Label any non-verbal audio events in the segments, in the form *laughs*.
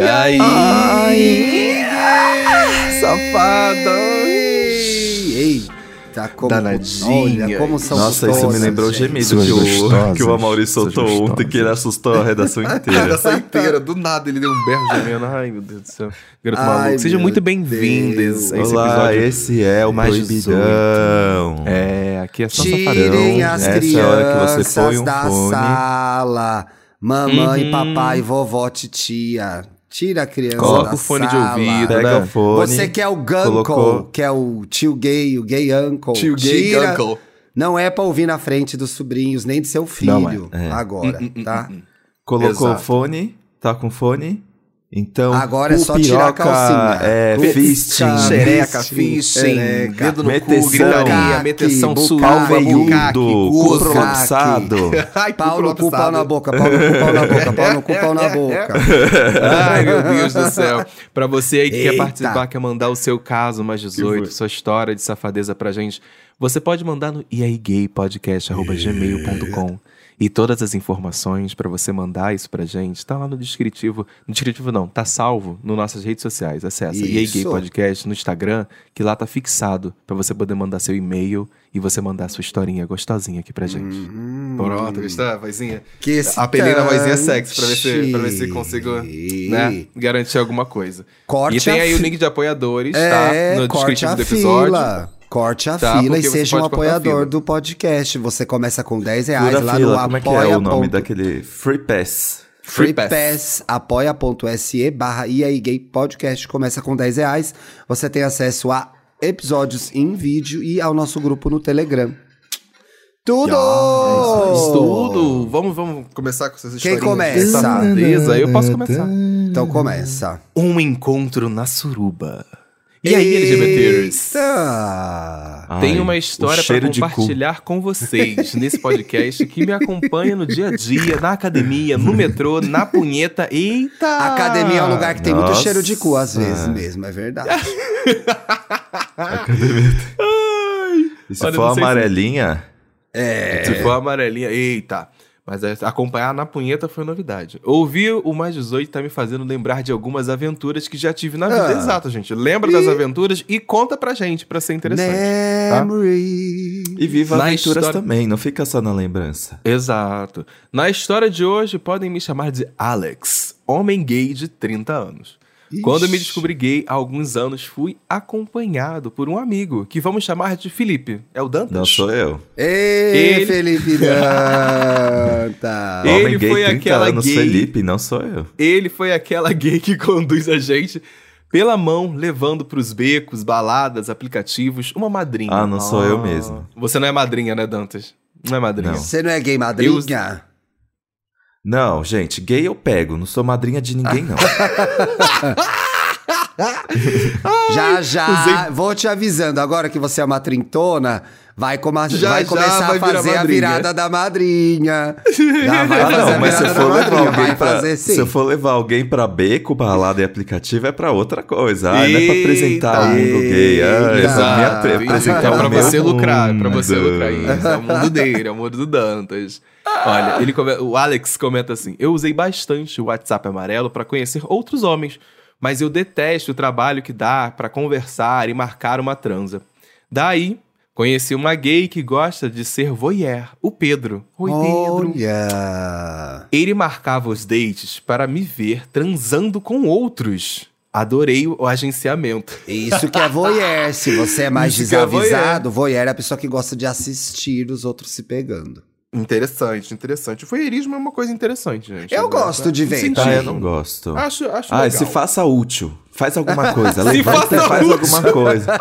E aí? Safada! Eita, como, Danadinha. olha, como são Nossa, isso me gostosas, lembrou o gemido Suas que o, gostosas, que o Amaury soltou ontem, que ele assustou a redação *laughs* inteira. Essa inteira, do nada ele deu um berro gemendo. Ai, meu Deus do céu. Garoto Ai, maluco. Sejam muito bem-vindos a esse Olá, episódio. esse é o mais Proibidão. É, aqui é só Tirem safadão. as Essa é a hora que você crianças põe um da fone. sala. Mamãe, Uhum. papai, vovó, titia. Tira a criança Coloca da o fone de sala. ouvido, Pega né? o fone. Você que é o Gunkle, colocou- que é o tio gay, o gay uncle. Tio gay Tira- uncle. Não é pra ouvir na frente dos sobrinhos, nem de seu Não é. filho. É. Agora, tá? Colocou Exato. o fone, tá com fone. Então, Agora é cu só tirar a piroca, calcinha. É, Cu fisting. piroca, Xereca, Fisting, dedo no cu, Meteção. gritaria, Bucaque, meteção bucaque, veiudo, cu prolapsado. *laughs* Ai, Pau no cu, pau na boca, pau no cu, pau na boca, pau no cu, pau na boca. *laughs* Ai, meu *laughs* Deus do céu. Pra você aí que quer Eita. participar, quer mandar o seu caso mais 18, sua história de safadeza pra gente, você pode mandar no iaigaypodcast.gmail.com e todas as informações pra você mandar isso pra gente tá lá no descritivo. No descritivo não, tá salvo nas nossas redes sociais. Acessa Isso. EA Gay Podcast no Instagram, que lá tá fixado pra você poder mandar seu e-mail e você mandar sua historinha gostosinha aqui pra gente. Pronto, está, vozinha. Que excitante. Apelei na vozinha sexy pra ver se, pra ver se consigo né, garantir alguma coisa. Corte e tem a aí o link de apoiadores, É, tá? No corte descritivo a do episódio. fila. Corte a Tá, fila e seja um apoiador do podcast. Você começa com 10 reais Fura lá fila, no como é que apoia. é o nome ponto- daquele Free Pass? Free Free Pass. Pass, apoia.se barra EA Gay Podcast. Começa com 10 reais. Você tem acesso a episódios em vídeo e ao nosso grupo no Telegram. Tudo! Isso tudo. Vamos, vamos começar com essas Quem historinhas. começa? Safadeza. Eu posso começar. Então começa. Um encontro na suruba. E aí, LGBTers? Ai, uma o história cu. compartilhar com vocês nesse podcast que me acompanha no dia a dia, na academia, no metrô, na punheta. Eita! Academia é um lugar que tem muito Nossa. cheiro de cu, às vezes mesmo, é verdade. *laughs* E se Olha, for sei se- amarelinha, Se for amarelinha, eita. Mas é, acompanhar na punheta foi novidade. Ouvir o Mais 18 tá me fazendo lembrar de algumas aventuras que já tive na vida. Ah. Exato, gente. Lembra das aventuras e conta pra gente, pra ser interessante. tá? Memory. e viva Na aventuras história- também, não fica só na lembrança. Exato. Na história de hoje, podem me chamar de Alex, homem gay de 30 anos. Quando eu me descobri gay há alguns anos, fui acompanhado por um amigo, que vamos chamar de Felipe. É o Dantas? Não sou eu. Ei, Ele- Felipe *laughs* Danta. Ele Homem gay, foi 30 aquela anos, gay- Felipe, não sou eu. Ele foi aquela gay que *laughs* conduz a gente pela mão, levando pros becos, baladas, aplicativos, uma madrinha. Ah, não sou eu mesmo. Você não é madrinha, né, Dantas? Não é madrinha. Não. Você não é gay madrinha? Não, gente, gay eu pego, não sou madrinha de ninguém, não. *laughs* Já, já. usei- Vou te avisando, agora que você é uma trintona, vai, coma- Já, vai já começar vai a fazer a virada da madrinha. Já vai Ah, fazer não, mas se eu for levar madrinha. alguém Vai pra. fazer sim. Se eu for levar alguém pra beco, balada e aplicativo, é pra outra coisa. Ah, não é pra apresentar o mundo gay. Ah, eita. vou me apre- É apresentar pra o meu você lucrar, é pra você mundo. lucrar. Isso, é o mundo *laughs* dele, é o mundo do Dantas. Olha, ele come- o Alex comenta assim: Eu usei bastante o WhatsApp amarelo pra conhecer outros homens, mas eu detesto o trabalho que dá pra conversar e marcar uma transa. Daí, conheci uma gay que gosta de ser voyeur, o Pedro. Oi, Pedro. Olha. Ele marcava os dates para me ver transando com outros. Adorei o agenciamento. Isso que é voyeur. Se você é mais Isso que é desavisado, voyeur é a pessoa que gosta de assistir os outros se pegando. Interessante, interessante. O voyeurismo é uma coisa interessante, gente. Eu gosto de ver, tá? Ah, eu não gosto. Acho, acho Ah, legal. se faça útil. Faz alguma coisa. *laughs* Se Levanta e faz alguma coisa.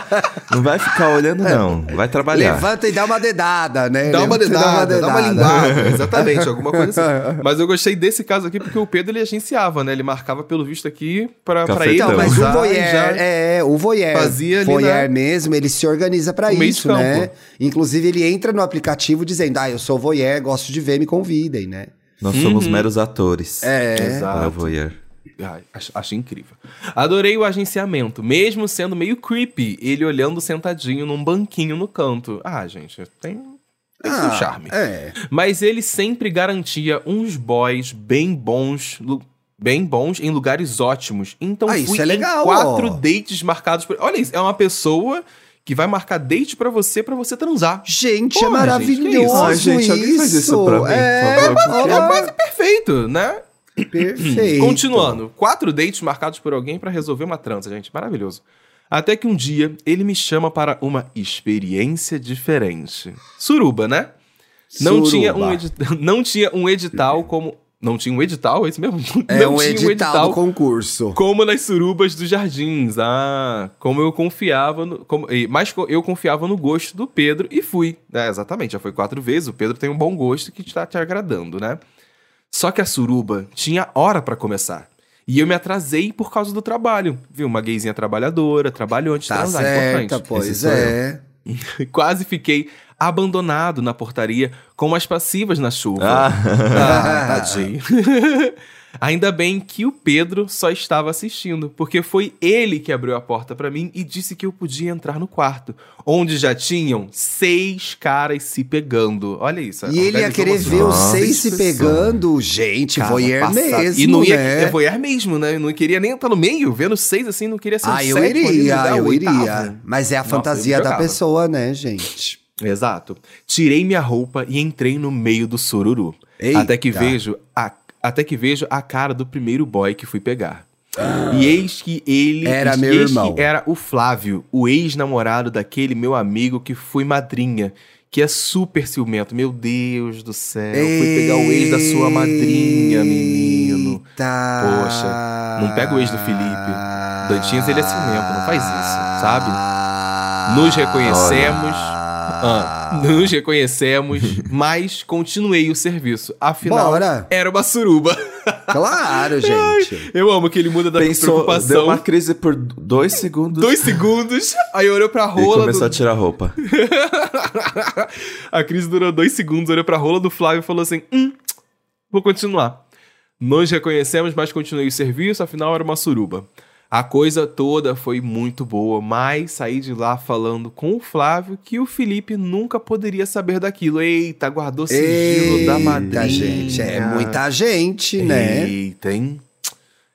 Não vai ficar olhando, não. Vai trabalhar. Levanta e dá uma dedada, né? Dá uma Levanta e dedada, dá uma linguada. *laughs* Exatamente, alguma coisa assim. *laughs* Mas eu gostei desse caso aqui porque o Pedro ele agenciava, né? Ele marcava pelo visto aqui pra, pra ele. Então, mas o usar e voyeur, já- é, o voyeur, fazia ali, voyeur né? mesmo, ele se organiza pra O isso, né? Inclusive, ele entra no aplicativo dizendo, ah, eu sou voyeur, gosto de ver, me convidem, né? Nós somos meros atores. É. Exato. Para o voyeur. Ai, acho, acho incrível. Adorei o agenciamento, mesmo sendo meio creepy, ele olhando sentadinho num banquinho no canto. Ah, gente, tem, tem seu Ah, charme. É. Mas ele sempre garantia uns boys bem bons. bem bons em lugares ótimos. Então Ah, fui isso é legal, em quatro ó. dates marcados por. Olha isso, é uma pessoa que vai marcar date pra você pra você transar. Gente, Porra, é maravilhoso gente, que isso? Ai, gente, alguém faz isso pra mim, é, porque- olha, Quase perfeito, né? *coughs* perfeito. Continuando, quatro dates marcados por alguém pra resolver uma transa, gente, maravilhoso. Até que um dia ele me chama para uma experiência diferente. Suruba, né? Não Suruba. tinha, um *laughs* não tinha um edital como. Não tinha um edital, é isso mesmo? *laughs* É não um tinha edital, do concurso. como nas surubas dos jardins. Ah, como eu confiava no. Como, mas eu confiava no gosto do Pedro e fui. É, exatamente, já foi quatro vezes. O Pedro tem um bom gosto que está te agradando, né? Só que a suruba tinha hora pra começar. E eu me atrasei por causa do trabalho. Viu? Uma gayzinha trabalhadora, de Tá transar. certa, importante. pois é. *laughs* Quase fiquei abandonado na portaria com as passivas na chuva. Ah. Ah, *laughs* tadinho. *laughs* Ainda bem que o Pedro só estava assistindo, porque foi ele que abriu a porta pra mim e disse que eu podia entrar no quarto, onde já tinham seis caras se pegando. Olha isso. E ele ia querer ver os seis se pegando. Gente, Cara, voyeur passado. mesmo, E não ia, né? é voyeur mesmo, né? Eu não queria nem estar no meio, vendo seis assim, não queria ser Ah, eu sétimo iria, eu oitavo. iria. Mas é a Nossa, fantasia da pessoa, né, gente? Exato. Tirei minha roupa e entrei no meio do sururu. Eita. Até que vejo a até que vejo a cara do primeiro boy que fui pegar. E eis que ele Era meu irmão. era o Flávio, o ex-namorado daquele meu amigo que fui madrinha, que é super ciumento. Meu Deus do céu, fui pegar o ex da sua madrinha, menino. Eita. Poxa, não pega o ex do Felipe. Dantinhas, ele é ciumento, não faz isso, sabe? Nos reconhecemos. Ah, *laughs* nos reconhecemos, mas continuei o serviço. Afinal, Bora. era uma suruba. Claro, gente. Eu amo que ele muda da Pensou, deu preocupação. uma crise por dois segundos. Dois segundos, aí olhou pra E rola começou a do... tirar a roupa. *laughs* A crise durou dois segundos, olhou pra rola do Flávio e falou assim, hum, vou continuar. Nos reconhecemos, mas continuei o serviço, afinal era uma suruba. A coisa toda foi muito boa, mas saí de lá falando com o Flávio que o Felipe nunca poderia saber daquilo. Eita, guardou sigilo da madrinha. gente. É muita gente, né? Eita, hein?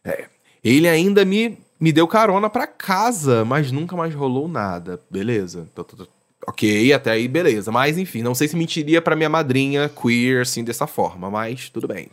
É. Ele ainda me, me deu carona pra casa, mas nunca mais rolou nada. Beleza. Tô- tô- tô- Ok, até aí beleza. Mas enfim, não sei se mentiria pra minha madrinha queer assim dessa forma, mas tudo bem.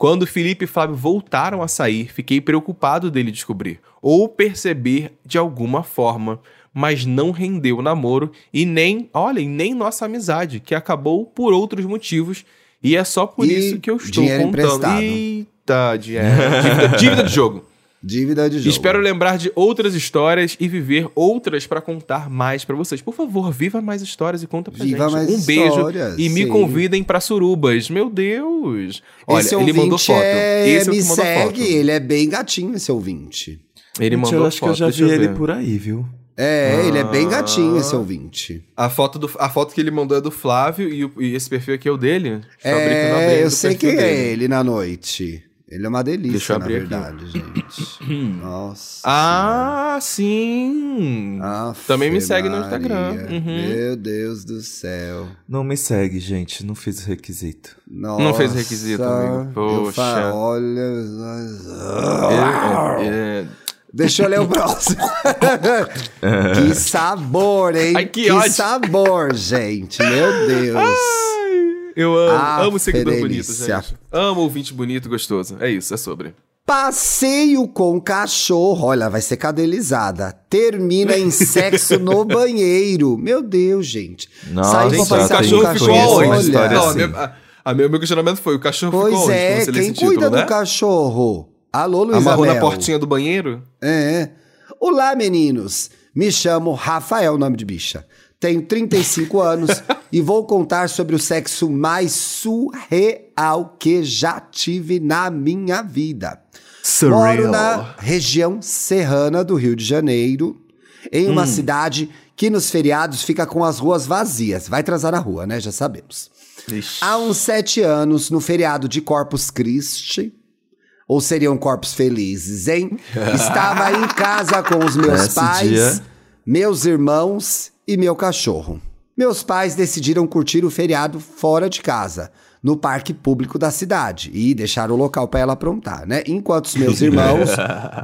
Quando Felipe e Flávio voltaram a sair, fiquei preocupado dele descobrir ou perceber de alguma forma, mas não rendeu o namoro e nem, olha, e nem nossa amizade, que acabou por outros motivos e é só por E isso que eu estou dinheiro contando. emprestado. Eita, dinheiro. Dívida, dívida de jogo. Dívida de jogo. Espero lembrar de outras histórias e viver outras pra contar mais pra vocês. Por favor, viva mais histórias e conta pra Viva gente. mais um beijo histórias, e me sim. convidem pra surubas. Meu Deus. Olha, esse ele mandou foto. É, Esse é o me que mandou segue, foto. ele é bem gatinho, esse ouvinte. Ele Gente, mandou eu acho foto. que eu já vi ele ver. por aí, viu? É, ele é bem gatinho, Ah. esse ouvinte. A foto, do, a foto que ele mandou é do Flávio e, o- e esse perfil aqui é o dele. Eu na É, eu sei quem é ele na noite. Ele é uma delícia, Deixa eu na abrir aqui. verdade, gente. *clears throat* Nossa. Ah, sim. Aff, Também me segue no. Instagram. Uhum. Meu Deus do céu. Não me segue, gente. Não fiz o requisito. Nossa, Não fez requisito, amigo. Poxa. fa- olha. É, é, é. Deixa eu ler o próximo. *laughs* que sabor, hein? Ai, que ódio. sabor, gente. Meu Deus. Eu amo, Ah, amo seguidor bonito, gente. Amo ouvinte bonito e gostoso. É isso, é sobre. Passeio com cachorro. Olha, vai ser cadelizada. Termina em sexo no *laughs* banheiro. Meu Deus, gente. Nossa, Saiu Gente, pra o passear tem- com o cachorro ficou cachorro. aonde? história Não, a assim. minha- a- a meu, meu questionamento foi, o cachorro ficou Pois onde? é, quando você lê quem cuida título, do né? cachorro? Alô, Luiz Amarrou na portinha do banheiro? É. Olá, meninos. Me chamo Rafael, nome de bicha. Tenho 35 anos *laughs* e vou contar sobre o sexo mais surreal que já tive na minha vida. Moro na região serrana do Rio de Janeiro, em uma cidade que nos feriados fica com as ruas vazias. Vai transar na rua, né? Já sabemos. Ixi. Há uns sete anos, no feriado de Corpus Christi, ou seriam Corpos Felizes, hein? *laughs* Estava em casa com os meus Nesse pais, dia. meus irmãos e meu cachorro. Meus pais decidiram curtir o feriado fora de casa, no parque público da cidade, e deixaram o local para ela aprontar, né? Enquanto os meus *laughs* irmãos,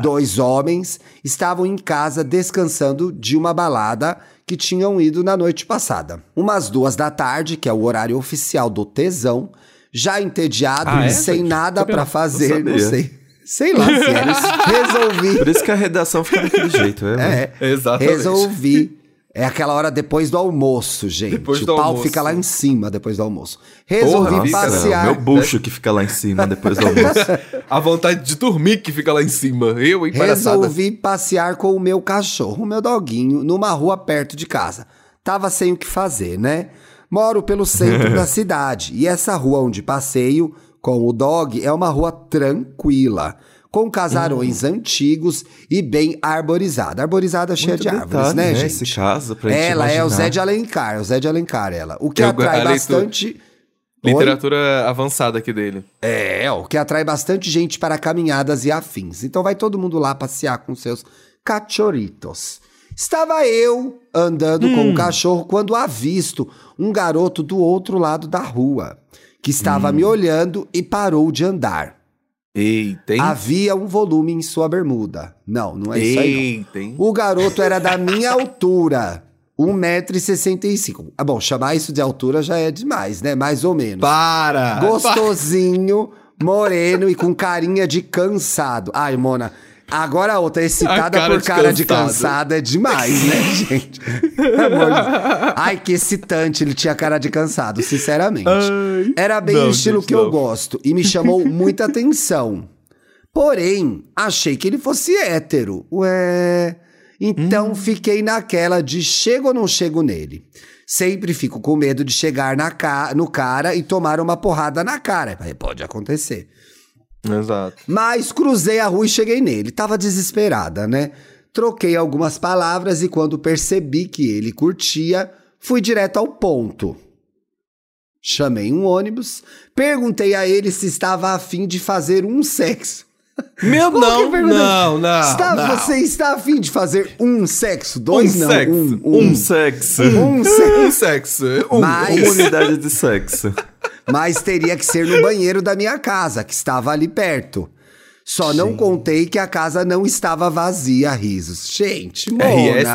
dois homens, estavam em casa descansando de uma balada que tinham ido na noite passada. Umas duas da tarde, que é o horário oficial do tesão, já entediado Ah, e é, sem nada para fazer, não não sei. Sei lá, sério. *laughs* Resolvi. Por isso que a redação fica daquele jeito, é? É, Exatamente. resolvi. É aquela hora depois do almoço, gente. Depois o pau almoço. fica lá em cima depois do almoço. Resolvi Porra, passear. Meu bucho que fica lá em cima depois do almoço. *laughs* A vontade de dormir que fica lá em cima. Eu, hein. Resolvi passear com o meu cachorro, o meu doguinho, numa rua perto de casa. Tava sem o que fazer, né? Moro pelo centro da *laughs* cidade e essa rua onde passeio com o dog é uma rua tranquila, com casarões antigos e bem arborizada. Arborizada cheia Muito de árvores, detalhe, né, né, gente? esse caso, pra gente ela é o. Zé de Alencar, é o Zé de Alencar, ela. O que Eu- atrai leitura- bastante. Oi? Literatura avançada aqui dele. É, o que atrai bastante gente para caminhadas e afins. Então vai todo mundo lá passear com seus cachorritos. Estava eu andando com o cachorro quando avisto um garoto do outro lado da rua, que estava me olhando e parou de andar. Eita, hein? Havia um volume em sua bermuda. Não, não é isso aí. não. Eita, hein? O garoto era da minha altura. *laughs* 1,65m. Ah, bom, chamar isso de altura já é demais, né? Mais ou menos. Para! Gostosinho, moreno e com carinha de cansado. Ai, Mona. Agora a outra, excitada A cara por de cara de cansado. cansada é demais, né, *laughs* gente? Amor de. Ai, que excitante, ele tinha cara de cansado, sinceramente. Ai. Era bem Não, o estilo gente, que eu não. gosto e me chamou muita *laughs* atenção. Porém, achei que ele fosse hétero. Ué. Então fiquei naquela de chego ou não chego nele. Sempre fico com medo de chegar na ca- no cara e tomar uma porrada na cara. Pode acontecer. Exato. Mas cruzei a rua e cheguei nele. Tava desesperada, né? Troquei algumas palavras e quando percebi que ele curtia, fui direto ao ponto. Chamei um ônibus, perguntei a ele se estava afim de fazer um sexo. Meu, *laughs* Como não, não, não, Está- não. Você está afim de fazer um sexo? Dois Um não, sexo. um. Um sexo. Um *laughs* sexo. Um sexo. Um. Mas- Uma unidade de sexo. Mas teria que ser no banheiro da minha casa, que estava ali perto. Só não contei que a casa não estava vazia, risos. Gente, Mona.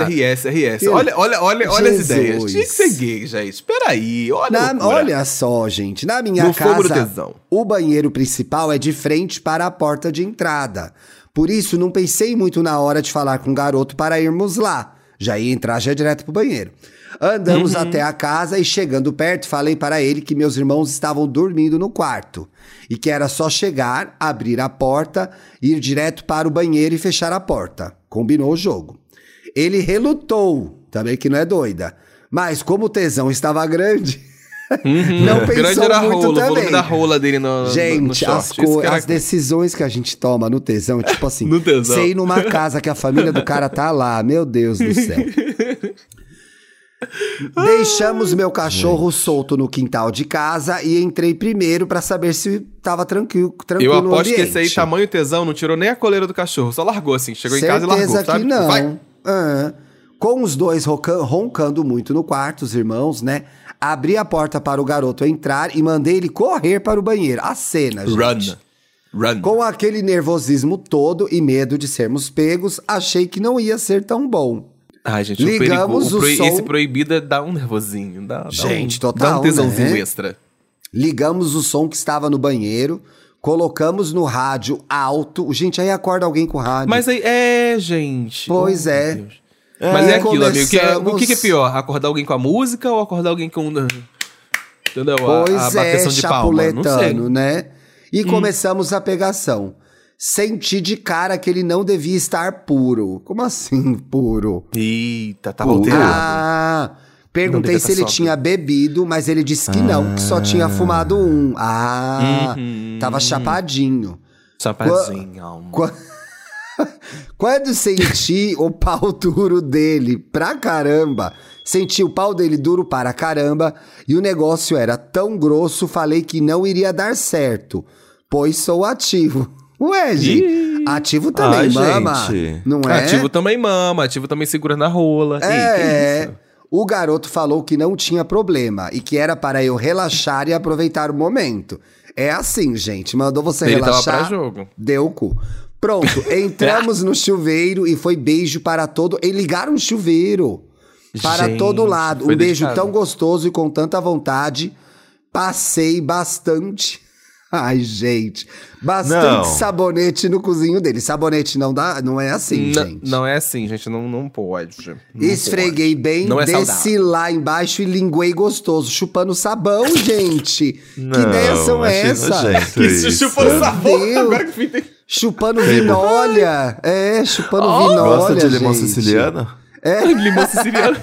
RS, RS, RS. Olha, olha, olha, olha as ideias. Tinha que ser gay, gente. Peraí, olha. a Na- olha só, gente, na minha No casa, o banheiro principal é de frente para a porta de entrada. Por isso, não pensei muito na hora de falar com o garoto para irmos lá. Já ia entrar já direto pro banheiro. Andamos Uhum. até a casa e chegando perto, falei para ele que meus irmãos estavam dormindo no quarto e que era só chegar, abrir a porta, ir direto para o banheiro e fechar a porta. Combinou o jogo. Ele relutou, também que não é doida. Mas como o tesão estava grande, *laughs* não pensou muito rola, o também. da rola dele no, no- no Gente, short. as, era- as decisões que a gente toma no tesão, tipo *laughs* assim, No tesão. ir numa casa que a família do cara tá lá, meu Deus do céu. *laughs* Deixamos meu cachorro solto no quintal de casa e entrei primeiro pra saber se tava tranquilo, tranquilo Eu no aposto que esse aí, tamanho tesão, não tirou nem a coleira do cachorro, só largou assim. Chegou em casa e largou, Certeza sabe? que não. Vai. Ah. Com os dois roncando muito no quarto, os irmãos, né? Abri a porta para o garoto entrar e mandei ele correr para o banheiro. A cena, gente. Run. Run. Com aquele nervosismo todo e medo de sermos pegos, achei que não ia ser tão bom. Ai, gente, Ligamos o perigo, o o proi- som- esse proibido dá um nervosinho. Dá, dá Gente, um, total, Dá um tesãozinho né? extra. Ligamos o som que estava no banheiro, colocamos no rádio alto. Gente, aí acorda alguém com rádio. Mas aí, é, gente. Pois Oh, é. Deus. Mas é aquilo, amigo. que é- começamos- o que, é pior? Acordar alguém com a música ou acordar alguém com. Entendeu? A- Pois a, é, bateção de palma. Não sei. Hum. né? E começamos a pegação. Senti de cara que ele não devia estar puro. Como assim, puro? Eita, tava alterado. Ah, perguntei se tá ele sóbrio. tinha bebido, mas ele disse que não, que só tinha fumado um. Ah, Uhum. tava chapadinho. Chapadinho. Qua- *laughs* Quando senti o pau duro dele pra caramba, senti o pau dele duro para caramba e o negócio era tão grosso, falei que não iria dar certo, pois sou ativo. Ué, gente, ativo também Ai, mama, gente. não é? Ativo também mama, ativo também segura na rola. É, Ih, isso? O garoto falou que não tinha problema e que era para eu relaxar e aproveitar o momento. É assim, gente. Mandou você Ele tava relaxar. pra jogo. Deu o cu. Pronto, *laughs* entramos no chuveiro e foi beijo para todo. E ligaram o chuveiro para Gente, todo lado. Um beijo dedicado. tão gostoso e com tanta vontade. Passei bastante. *laughs* Ai, gente. Bastante Não. sabonete no cozinho dele. Sabonete não dá, não é assim, N- gente. Não é assim, gente. Não, não pode. Não Esfreguei bem, Não é desci saudável. lá embaixo e linguei gostoso, chupando sabão, *laughs* gente. que Não, ideias são achei essas? nojento pode. Isso, isso. chupando. Deus. Agora que fiquei... Chupando vinolha. É, chupando vinolha. Gosta de limão gente. Siciliano? *laughs* Limão siciliano.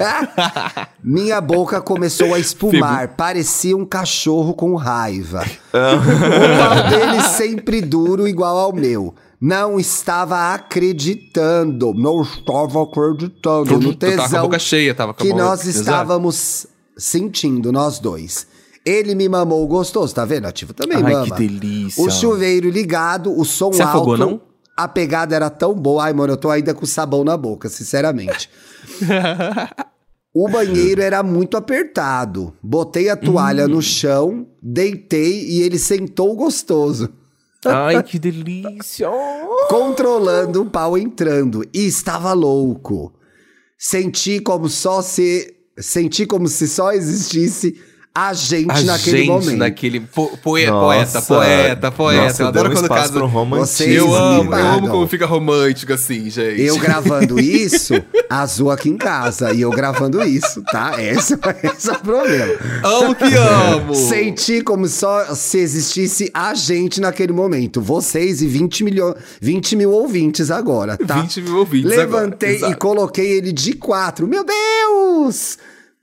*laughs* Minha boca começou a espumar, parecia um cachorro com raiva. *laughs* o pau dele sempre duro, igual ao meu. Não estava acreditando, não estava acreditando no Tu tava com a tesão boca cheia, tava com a que boca- nós estávamos sentindo, nós dois. Ele me mamou gostoso, tá vendo? Ativo também Ai, mama. que delícia. O chuveiro ligado, o som Você alto. afogou, não? A pegada era tão boa. Ai, mano, eu tô ainda com sabão na boca, sinceramente. *laughs* o banheiro era muito apertado. Botei a toalha Hum. no chão, deitei e ele sentou gostoso. Ai, *laughs* que delícia. controlando o pau entrando e estava louco. Senti como só se senti como se só existisse a gente A naquele gente momento. naquele... Po, poe- Nossa. poeta, poeta, poeta. Nossa, eu adoro um quando casa... romantismo. Vocês Eu amo, eu amo como fica romântico assim, gente. Eu gravando isso, azul aqui em casa e eu gravando isso, tá? Esse, esse é o problema. Amo que amo. Senti como só se existisse a gente naquele momento. Vocês e 20, milho... 20 mil ouvintes agora, tá? 20 mil ouvintes Levantei agora, e coloquei ele de quatro. Meu Deus!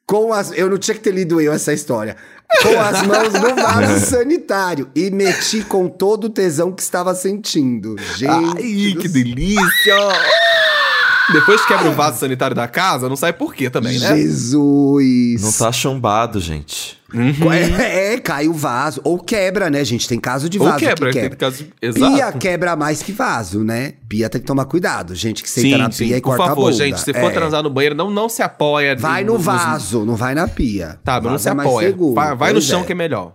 Com as... Eu não tinha que ter lido eu essa história. Com as mãos no vaso *laughs* sanitário. E meti com todo o tesão que estava sentindo. Gente. Ai, que delícia. Depois quebra o vaso sanitário da casa, não sai por quê também, né? Jesus. Não tá chumbado, gente. É, é, cai o vaso. Ou quebra, né, gente? Tem caso de Ou vaso quebra, que tem quebra. caso... Exato. Pia quebra mais que vaso, né? Pia tem que tomar cuidado. Gente que senta Sim, na sim, pia e por corta a favor, bunda. gente, se for É. transar no banheiro, não, não se apoia. Vai no- no nos- vaso, não vai na pia. Tá, mas não se é mais apoia. seguro, vai vai no chão é. que é melhor.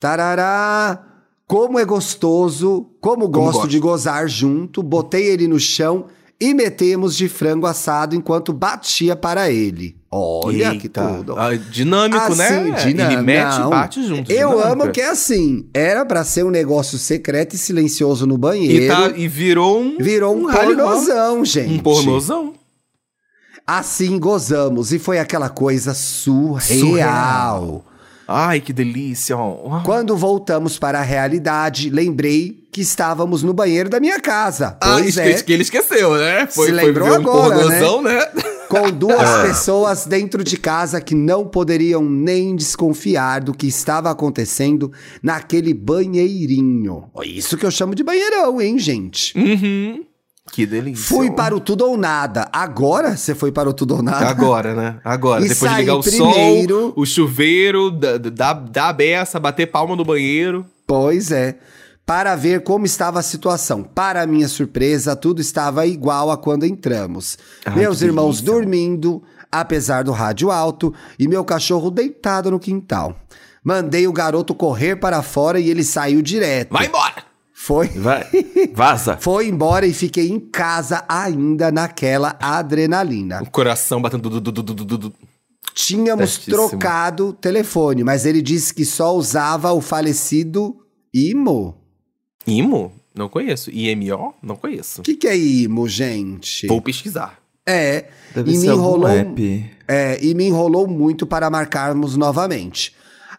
Tarará! Como é gostoso, como gosto gosto. de gozar junto, botei ele no chão e metemos de frango assado enquanto batia para ele. Olha que Eita. tudo. Ah, dinâmico, né? Assim, dinâmico. Ele mete e bate junto. Eu dinâmica. amo que é assim. Era pra ser um negócio secreto e silencioso no E, banheiro. tá, e virou um... Virou um, rally pornozão, gente. Um pornozão. Assim gozamos e foi aquela coisa surreal. Surreal. Ai, que delícia. Quando voltamos para a realidade, lembrei que estávamos no banheiro da minha casa. Ah, Pois esque- é. que ele esqueceu, né? Foi, Se foi lembrou ver um agora, pornozão, né? Com duas *laughs* É. pessoas dentro de casa que não poderiam nem desconfiar do que estava acontecendo naquele banheirinho. Isso que eu chamo de banheirão, hein, gente? Uhum. Que delícia. Fui para o tudo ou nada. Agora você foi para o tudo ou nada? Agora, né? Agora. E Depois de ligar o primeiro. sol, o chuveiro, da, da, da a beça, bater palma no banheiro. Pois é. Para ver como estava a situação. Para minha surpresa, tudo estava igual a quando entramos. Ai, Meus irmãos delícia. dormindo, apesar do rádio alto, e meu cachorro deitado no quintal. Mandei o garoto correr para fora e ele saiu direto. Vai embora! Foi. Vai, vaza. *laughs* Foi embora e fiquei em casa ainda naquela adrenalina. O coração batendo. Du, du, du, du, du, du, du. Tínhamos Certíssimo. trocado telefone, mas ele disse que só usava o falecido Imo. Imo? Não conheço. IMO? Não conheço. O que, que é Imo, gente? Vou pesquisar. É, Deve e me ser algum enrolou. app. É, e me enrolou muito para marcarmos novamente.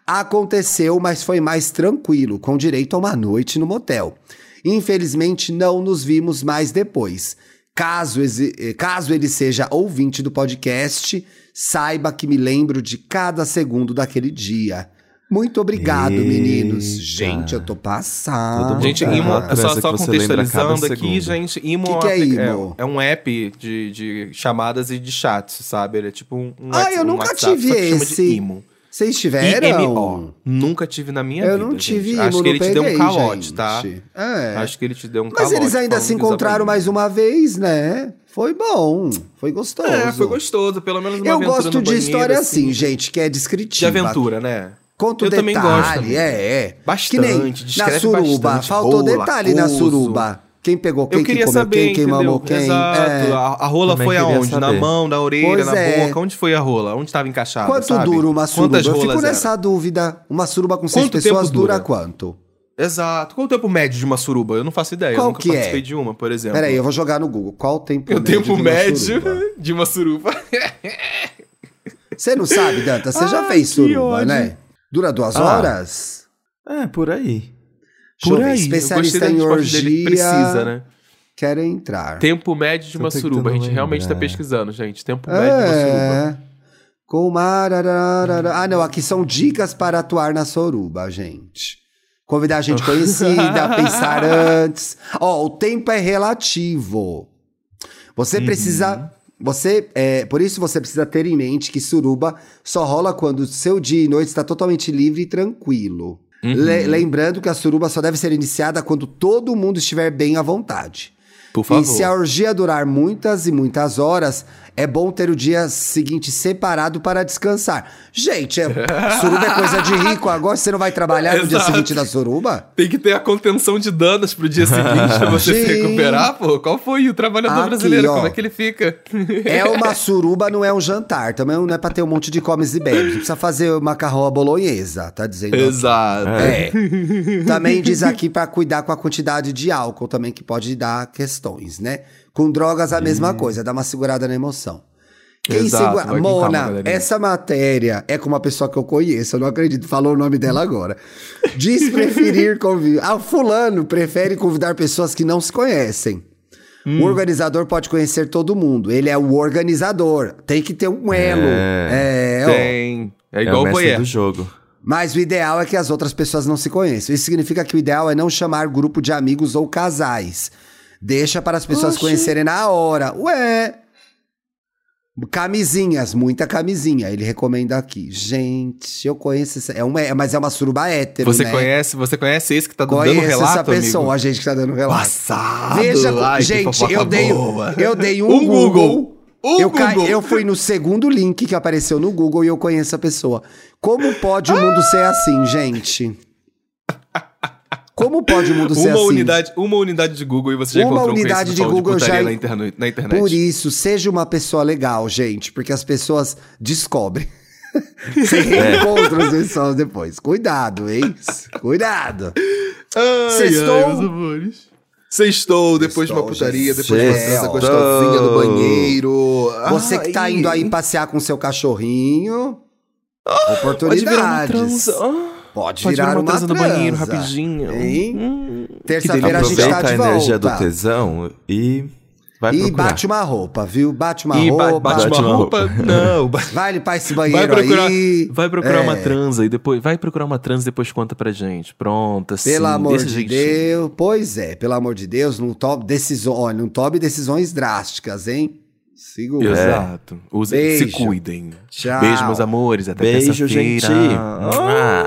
Aconteceu, mas foi mais tranquilo, com direito a uma noite no motel. Infelizmente, não nos vimos mais depois. Caso, eh, caso ele seja ouvinte do podcast, saiba que me lembro de cada segundo daquele dia. Muito obrigado, Eita. meninos. Gente, eu tô mundo Gente, tá Imo, só, só contextualizando aqui, gente, Imo, Que que é apli- Imo? é um app de, de chamadas e de chats, sabe? Ele é tipo um, um Ah, eu um nunca WhatsApp, tive só que chama esse. de Imo. Vocês tiveram? Nunca tive na minha Eu vida, não tive gente. Acho que ele te deu um calote, gente. tá? É. Acho que ele te deu um Mas calote. eles ainda se encontraram mais uma vez, né? Foi bom, foi gostoso. É, foi gostoso, pelo menos uma Eu gosto de história assim, gente, que é De descritiva. aventura, né? Conta o Eu detalhe, também gosto também. é, é. Bastante, Que nem na suruba, bastante. faltou detalhe na suruba. Quem pegou quem, Eu queria quem comeu saber, quem, quem mamou quem. Exato. É. A, a rola Também foi aonde? Na saber. mão, na orelha, Pois na é. boca? Onde foi a rola? Onde estava encaixada, Quanto sabe? dura uma suruba? Quantas Eu rolas fico nessa dúvida. Uma suruba com seis Quanto pessoas tempo dura dura? quanto? Exato. Qual o tempo médio de uma suruba? Eu não faço ideia. Qual eu nunca que é? participei de uma, por exemplo. Peraí, eu vou jogar no Google. Qual o tempo O médio tempo de uma médio suruba? *laughs* de uma suruba. Você não sabe, Danta? Você já *laughs* Ai, fez suruba, ódio. né? Dura duas Ah. horas? É, por aí. Por aí. Especialista em dele orgia. precisa, né? Quero entrar. Tempo médio de uma Tô suruba. A gente realmente tá lembrar. pesquisando, gente. Tempo médio de uma suruba. É. Com marararara. Ah, não. Aqui são dicas para atuar na suruba, gente. Convidar gente *laughs* conhecida, pensar antes. Ó, o tempo é relativo. Você Uhum. precisa. Você, é, por isso você precisa ter em mente que suruba só rola quando o seu dia e noite está totalmente livre e tranquilo. Uhum. Le- lembrando que a suruba só deve ser iniciada quando todo mundo estiver bem à vontade. Por favor. E se a orgia durar muitas e muitas horas, é bom ter o dia seguinte separado para descansar. Gente, é, *laughs* suruba é coisa de rico. Agora você não vai trabalhar no dia seguinte da suruba? Tem que ter a contenção de danos pro dia seguinte pra você se Gente. recuperar, pô. Qual foi o trabalhador Aqui, brasileiro? ó. Como é que ele fica? É *laughs* uma suruba, não é um jantar. Também não é pra ter um monte de comes e bebes. Não precisa fazer macarrão à bolonhesa, tá dizendo? Exato. É. também diz aqui pra cuidar com a quantidade de álcool também, que pode dar questões, né? Com drogas a mesma coisa, dá uma segurada na emoção. Quem Exato, segura... calma, Mona, galerinha. essa matéria é com uma pessoa que eu conheço, eu não acredito, falou o nome dela agora. Diz preferir *laughs* convidar. Ah, fulano prefere convidar pessoas que não se conhecem. Hum. O organizador pode conhecer todo mundo. Ele é o organizador. Tem que ter um elo. É, ó. Tem. É É igual o o mestre voyeur. do jogo. Mas o ideal é que as outras pessoas não se conheçam. Isso significa que o ideal é não chamar grupo de amigos ou casais. Deixa para as pessoas Oxi. conhecerem na hora. Ué. Camisinhas, muita camisinha. Ele recomenda aqui. Gente, eu conheço essa. É uma, é- mas é uma suruba hétero, Você né? conhece, você conhece esse que tá dando Conheço relato, essa pessoa, amigo? a gente que tá dando relato. Passado. Veja, Ai, gente, eu dei, boa. eu dei um, Um Google. Google. Um eu, ca- Google. eu fui no segundo link que apareceu no Google e eu conheço a pessoa. Como pode o mundo ser assim, gente? Como pode o mundo *laughs* ser Uma assim? unidade, uma unidade de Google e você já Uma encontrou um unidade de conhecido Google de já- na, interno- na internet. Por isso, seja uma pessoa legal, gente, porque as pessoas descobrem. *laughs* Você reencontra as pessoas depois. Cuidado, hein? Cuidado. Ai, Sextou? ai, meus amores. Sextou depois de uma Sextou, putaria, depois de uma Sextou. dança gostosinha no banheiro. Você que tá Ai. indo aí passear com seu cachorrinho. Pode oportunidades. virar uma transa. Ah, Pode, Pode virar uma, transa no banheiro rapidinho. Hein? Hum, Terça-feira a gente Aproveita tá a de energia volta. do tesão e vai E procurar. bate uma roupa, viu? Bate uma E roupa. bate Bate uma roupa? Não. *laughs* Vai limpar esse Vai banheiro procurar, aí. vai procurar É. uma transa e depois vai procurar uma transa e depois conta pra gente. Pronto, assim, Pelo amor de jeitinho. Deus. Pois é, pelo amor de Deus, não tome decisões, olha, não tome decisões drásticas, hein? Segura. Exato. Use, se cuidem. Tchau. Beijo, meus amores. Até Beijo, terça-feira. gente. Ah.